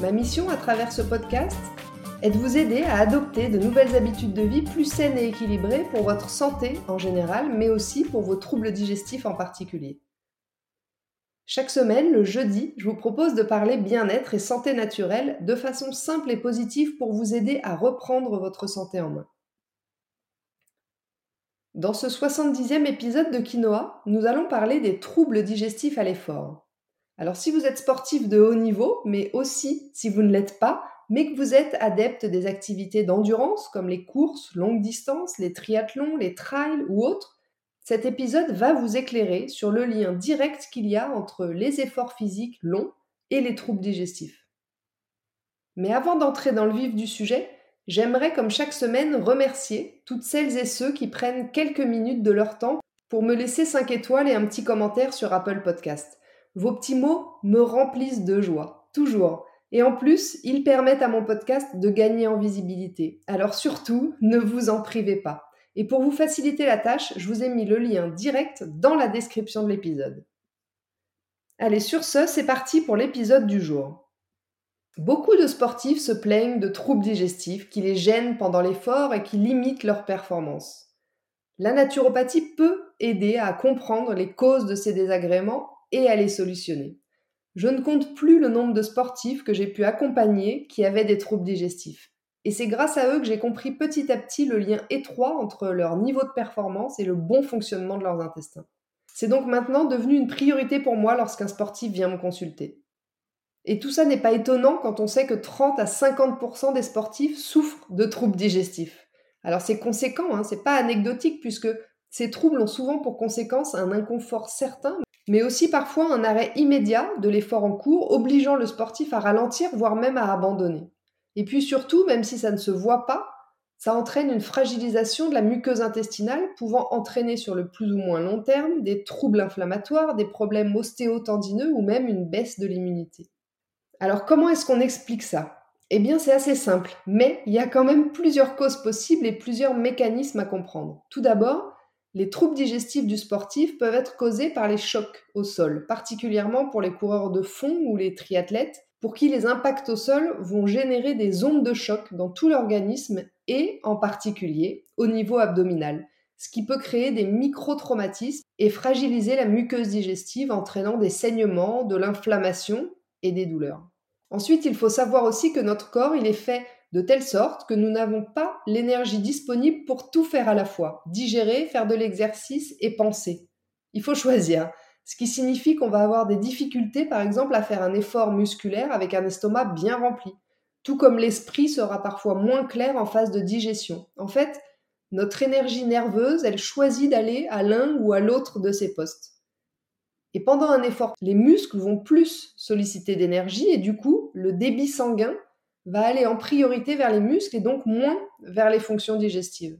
Ma mission à travers ce podcast est de vous aider à adopter de nouvelles habitudes de vie plus saines et équilibrées pour votre santé en général, mais aussi pour vos troubles digestifs en particulier. Chaque semaine, le jeudi, je vous propose de parler bien-être et santé naturelle de façon simple et positive pour vous aider à reprendre votre santé en main. Dans ce 70e épisode de Quinoa, nous allons parler des troubles digestifs à l'effort. Alors si vous êtes sportif de haut niveau, mais aussi si vous ne l'êtes pas, mais que vous êtes adepte des activités d'endurance comme les courses, longues distances, les triathlons, les trails ou autres, cet épisode va vous éclairer sur le lien direct qu'il y a entre les efforts physiques longs et les troubles digestifs. Mais avant d'entrer dans le vif du sujet, j'aimerais comme chaque semaine remercier toutes celles et ceux qui prennent quelques minutes de leur temps pour me laisser 5 étoiles et un petit commentaire sur Apple Podcast. Vos petits mots me remplissent de joie, toujours. Et en plus, ils permettent à mon podcast de gagner en visibilité. Alors surtout, ne vous en privez pas. Et pour vous faciliter la tâche, je vous ai mis le lien direct dans la description de l'épisode. Allez, sur ce, c'est parti pour l'épisode du jour. Beaucoup de sportifs se plaignent de troubles digestifs qui les gênent pendant l'effort et qui limitent leur performance. La naturopathie peut aider à comprendre les causes de ces désagréments et à les solutionner. Je ne compte plus le nombre de sportifs que j'ai pu accompagner qui avaient des troubles digestifs. Et c'est grâce à eux que j'ai compris petit à petit le lien étroit entre leur niveau de performance et le bon fonctionnement de leurs intestins. C'est donc maintenant devenu une priorité pour moi lorsqu'un sportif vient me consulter. Et tout ça n'est pas étonnant quand on sait que 30 à 50% des sportifs souffrent de troubles digestifs. Alors c'est conséquent, hein, c'est pas anecdotique puisque ces troubles ont souvent pour conséquence un inconfort certain, mais aussi parfois un arrêt immédiat de l'effort en cours, obligeant le sportif à ralentir, voire même à abandonner. Et puis surtout, même si ça ne se voit pas, ça entraîne une fragilisation de la muqueuse intestinale, pouvant entraîner sur le plus ou moins long terme des troubles inflammatoires, des problèmes ostéotendineux ou même une baisse de l'immunité. Alors comment est-ce qu'on explique ça? Eh bien c'est assez simple, mais il y a quand même plusieurs causes possibles et plusieurs mécanismes à comprendre. Tout d'abord, les troubles digestifs du sportif peuvent être causés par les chocs au sol, particulièrement pour les coureurs de fond ou les triathlètes, pour qui les impacts au sol vont générer des ondes de choc dans tout l'organisme et en particulier au niveau abdominal, ce qui peut créer des micro-traumatismes et fragiliser la muqueuse digestive entraînant des saignements, de l'inflammation et des douleurs. Ensuite, il faut savoir aussi que notre corps, il est fait de telle sorte que nous n'avons pas l'énergie disponible pour tout faire à la fois, digérer, faire de l'exercice et penser. Il faut choisir, ce qui signifie qu'on va avoir des difficultés par exemple à faire un effort musculaire avec un estomac bien rempli, tout comme l'esprit sera parfois moins clair en phase de digestion. En fait, notre énergie nerveuse, elle choisit d'aller à l'un ou à l'autre de ces postes. Et pendant un effort, les muscles vont plus solliciter d'énergie et du coup, le débit sanguin va aller en priorité vers les muscles et donc moins vers les fonctions digestives.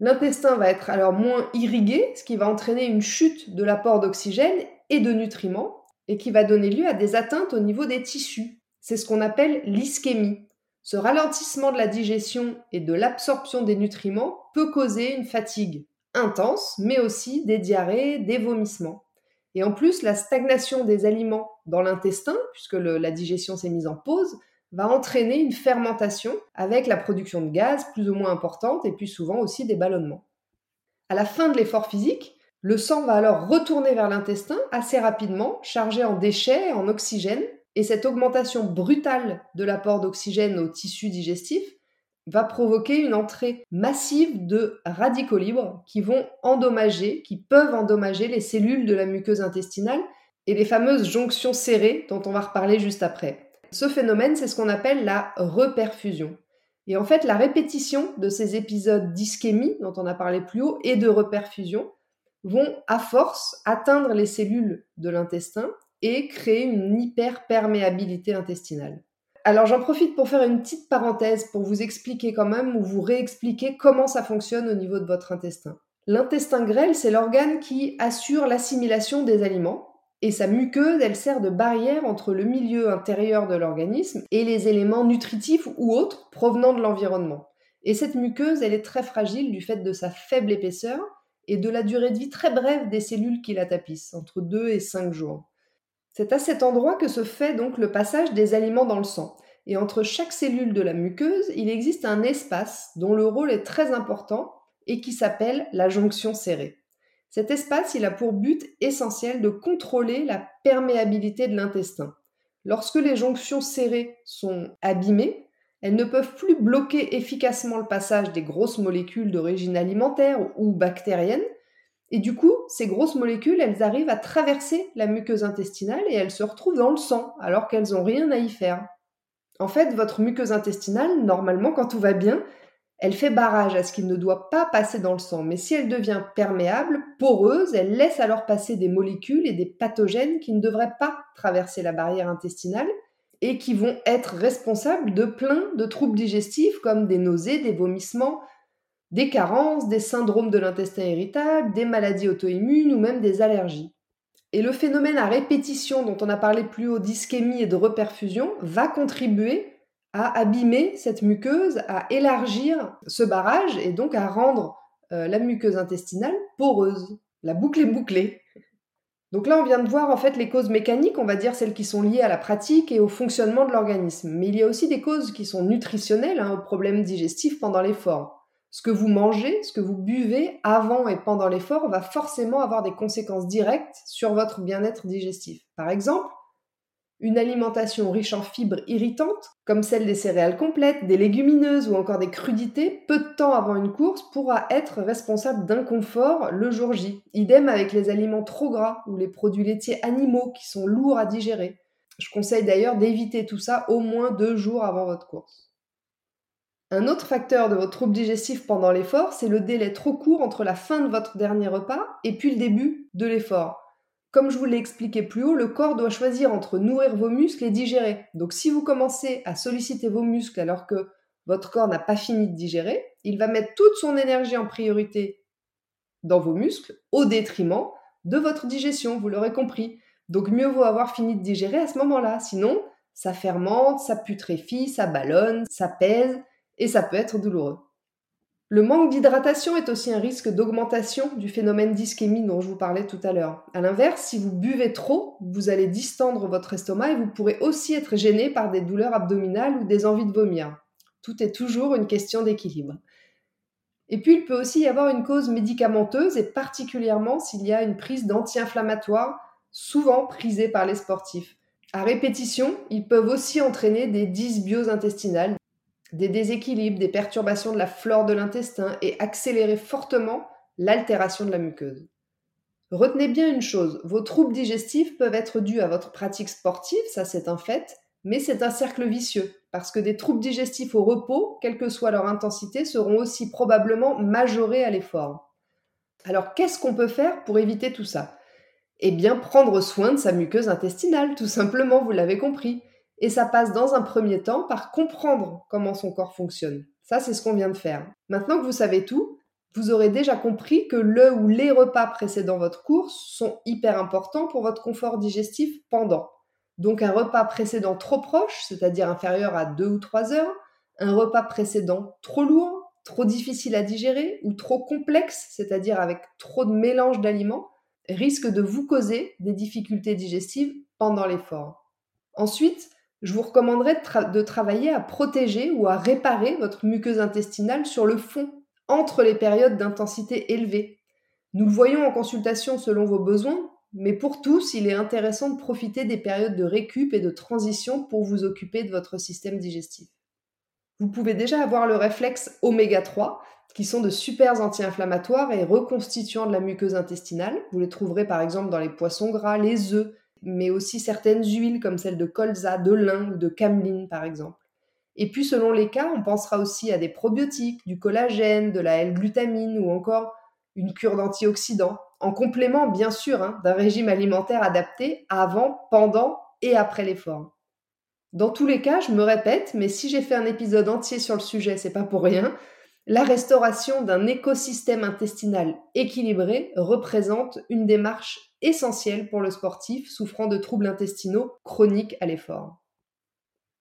L'intestin va être alors moins irrigué, ce qui va entraîner une chute de l'apport d'oxygène et de nutriments, et qui va donner lieu à des atteintes au niveau des tissus. C'est ce qu'on appelle l'ischémie. Ce ralentissement de la digestion et de l'absorption des nutriments peut causer une fatigue intense, mais aussi des diarrhées, des vomissements. Et en plus, la stagnation des aliments dans l'intestin, puisque la digestion s'est mise en pause, va entraîner une fermentation avec la production de gaz plus ou moins importante et puis souvent aussi des ballonnements. À la fin de l'effort physique, le sang va alors retourner vers l'intestin assez rapidement, chargé en déchets, en oxygène, et cette augmentation brutale de l'apport d'oxygène au tissu digestif va provoquer une entrée massive de radicaux libres qui vont endommager, qui peuvent endommager les cellules de la muqueuse intestinale et les fameuses jonctions serrées dont on va reparler juste après. Ce phénomène, c'est ce qu'on appelle la reperfusion. Et en fait, la répétition de ces épisodes d'ischémie, dont on a parlé plus haut, et de reperfusion, vont à force atteindre les cellules de l'intestin et créer une hyperperméabilité intestinale. Alors j'en profite pour faire une petite parenthèse pour vous expliquer quand même ou vous réexpliquer comment ça fonctionne au niveau de votre intestin. L'intestin grêle, c'est l'organe qui assure l'assimilation des aliments et sa muqueuse, elle sert de barrière entre le milieu intérieur de l'organisme et les éléments nutritifs ou autres provenant de l'environnement. Et cette muqueuse, elle est très fragile du fait de sa faible épaisseur et de la durée de vie très brève des cellules qui la tapissent, entre 2 et 5 jours. C'est à cet endroit que se fait donc le passage des aliments dans le sang. Et entre chaque cellule de la muqueuse, il existe un espace dont le rôle est très important et qui s'appelle la jonction serrée. Cet espace, il a pour but essentiel de contrôler la perméabilité de l'intestin. Lorsque les jonctions serrées sont abîmées, elles ne peuvent plus bloquer efficacement le passage des grosses molécules d'origine alimentaire ou bactérienne, et du coup, ces grosses molécules, elles arrivent à traverser la muqueuse intestinale et elles se retrouvent dans le sang, alors qu'elles n'ont rien à y faire. En fait, votre muqueuse intestinale, normalement, quand tout va bien, elle fait barrage à ce qu'il ne doit pas passer dans le sang, mais si elle devient perméable, poreuse, elle laisse alors passer des molécules et des pathogènes qui ne devraient pas traverser la barrière intestinale et qui vont être responsables de plein de troubles digestifs comme des nausées, des vomissements, des carences, des syndromes de l'intestin irritable, des maladies auto-immunes ou même des allergies. Et le phénomène à répétition dont on a parlé plus haut d'ischémie et de reperfusion va contribuer à abîmer cette muqueuse, à élargir ce barrage et donc à rendre euh, la muqueuse intestinale poreuse. La boucle est bouclée. Donc là, on vient de voir en fait les causes mécaniques, on va dire celles qui sont liées à la pratique et au fonctionnement de l'organisme. Mais il y a aussi des causes qui sont nutritionnelles hein, aux problèmes digestifs pendant l'effort. Ce que vous mangez, ce que vous buvez avant et pendant l'effort va forcément avoir des conséquences directes sur votre bien-être digestif. Par exemple, une alimentation riche en fibres irritantes, comme celle des céréales complètes, des légumineuses ou encore des crudités, peu de temps avant une course, pourra être responsable d'inconfort le jour J. Idem avec les aliments trop gras ou les produits laitiers animaux qui sont lourds à digérer. Je conseille d'ailleurs d'éviter tout ça au moins deux jours avant votre course. Un autre facteur de votre trouble digestif pendant l'effort, c'est le délai trop court entre la fin de votre dernier repas et puis le début de l'effort. Comme je vous l'ai expliqué plus haut, le corps doit choisir entre nourrir vos muscles et digérer. Donc si vous commencez à solliciter vos muscles alors que votre corps n'a pas fini de digérer, il va mettre toute son énergie en priorité dans vos muscles au détriment de votre digestion, vous l'aurez compris. Donc mieux vaut avoir fini de digérer à ce moment-là, sinon ça fermente, ça putréfie, ça ballonne, ça pèse et ça peut être douloureux. Le manque d'hydratation est aussi un risque d'augmentation du phénomène d'ischémie dont je vous parlais tout à l'heure. A l'inverse, si vous buvez trop, vous allez distendre votre estomac et vous pourrez aussi être gêné par des douleurs abdominales ou des envies de vomir. Tout est toujours une question d'équilibre. Et puis, il peut aussi y avoir une cause médicamenteuse et particulièrement s'il y a une prise d'anti-inflammatoires, souvent prisée par les sportifs. À répétition, ils peuvent aussi entraîner des dysbioses intestinales, des déséquilibres, des perturbations de la flore de l'intestin et accélérer fortement l'altération de la muqueuse. Retenez bien une chose, vos troubles digestifs peuvent être dus à votre pratique sportive, ça c'est un fait, mais c'est un cercle vicieux, parce que des troubles digestifs au repos, quelle que soit leur intensité, seront aussi probablement majorés à l'effort. Alors qu'est-ce qu'on peut faire pour éviter tout ça? Eh bien prendre soin de sa muqueuse intestinale, tout simplement, vous l'avez compris. Et ça passe dans un premier temps par comprendre comment son corps fonctionne. Ça, c'est ce qu'on vient de faire. Maintenant que vous savez tout, vous aurez déjà compris que le ou les repas précédant votre course sont hyper importants pour votre confort digestif pendant. Donc un repas précédent trop proche, c'est-à-dire inférieur à 2 ou 3 heures, un repas précédent trop lourd, trop difficile à digérer ou trop complexe, c'est-à-dire avec trop de mélange d'aliments, risque de vous causer des difficultés digestives pendant l'effort. Ensuite, je vous recommanderais de, travailler à protéger ou à réparer votre muqueuse intestinale sur le fond, entre les périodes d'intensité élevée. Nous le voyons en consultation selon vos besoins, mais pour tous, il est intéressant de profiter des périodes de récup et de transition pour vous occuper de votre système digestif. Vous pouvez déjà avoir le réflexe oméga 3, qui sont de super anti-inflammatoires et reconstituants de la muqueuse intestinale. Vous les trouverez par exemple dans les poissons gras, les œufs, mais aussi certaines huiles comme celle de colza, de lin ou de cameline par exemple. Et puis selon les cas, on pensera aussi à des probiotiques, du collagène, de la L-glutamine ou encore une cure d'antioxydants, en complément bien sûr hein, d'un régime alimentaire adapté avant, pendant et après l'effort. Dans tous les cas, je me répète, mais si j'ai fait un épisode entier sur le sujet, c'est pas pour rien. La restauration d'un écosystème intestinal équilibré représente une démarche essentielle pour le sportif souffrant de troubles intestinaux chroniques à l'effort.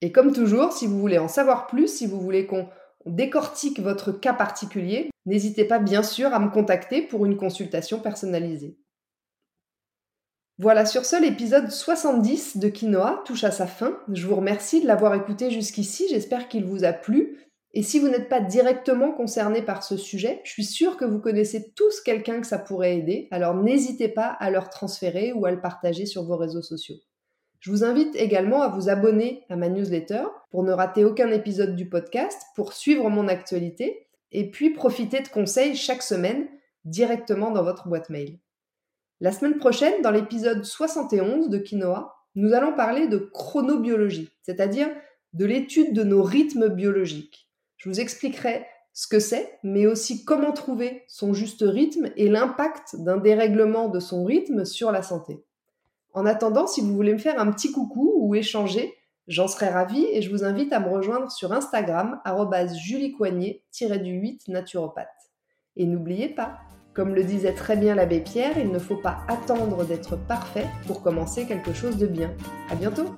Et comme toujours, si vous voulez en savoir plus, si vous voulez qu'on décortique votre cas particulier, n'hésitez pas bien sûr à me contacter pour une consultation personnalisée. Voilà, sur ce, l'épisode 70 de Quinoa touche à sa fin. Je vous remercie de l'avoir écouté jusqu'ici, j'espère qu'il vous a plu. Et si vous n'êtes pas directement concerné par ce sujet, je suis sûre que vous connaissez tous quelqu'un que ça pourrait aider, alors n'hésitez pas à leur transférer ou à le partager sur vos réseaux sociaux. Je vous invite également à vous abonner à ma newsletter pour ne rater aucun épisode du podcast, pour suivre mon actualité et puis profiter de conseils chaque semaine directement dans votre boîte mail. La semaine prochaine, dans l'épisode 71 de Quinoa, nous allons parler de chronobiologie, c'est-à-dire de l'étude de nos rythmes biologiques. Je vous expliquerai ce que c'est, mais aussi comment trouver son juste rythme et l'impact d'un dérèglement de son rythme sur la santé. En attendant, si vous voulez me faire un petit coucou ou échanger, j'en serai ravie et je vous invite à me rejoindre sur Instagram, juliecoignet-du-8 naturopathe. Et n'oubliez pas, comme le disait très bien l'abbé Pierre, il ne faut pas attendre d'être parfait pour commencer quelque chose de bien. À bientôt!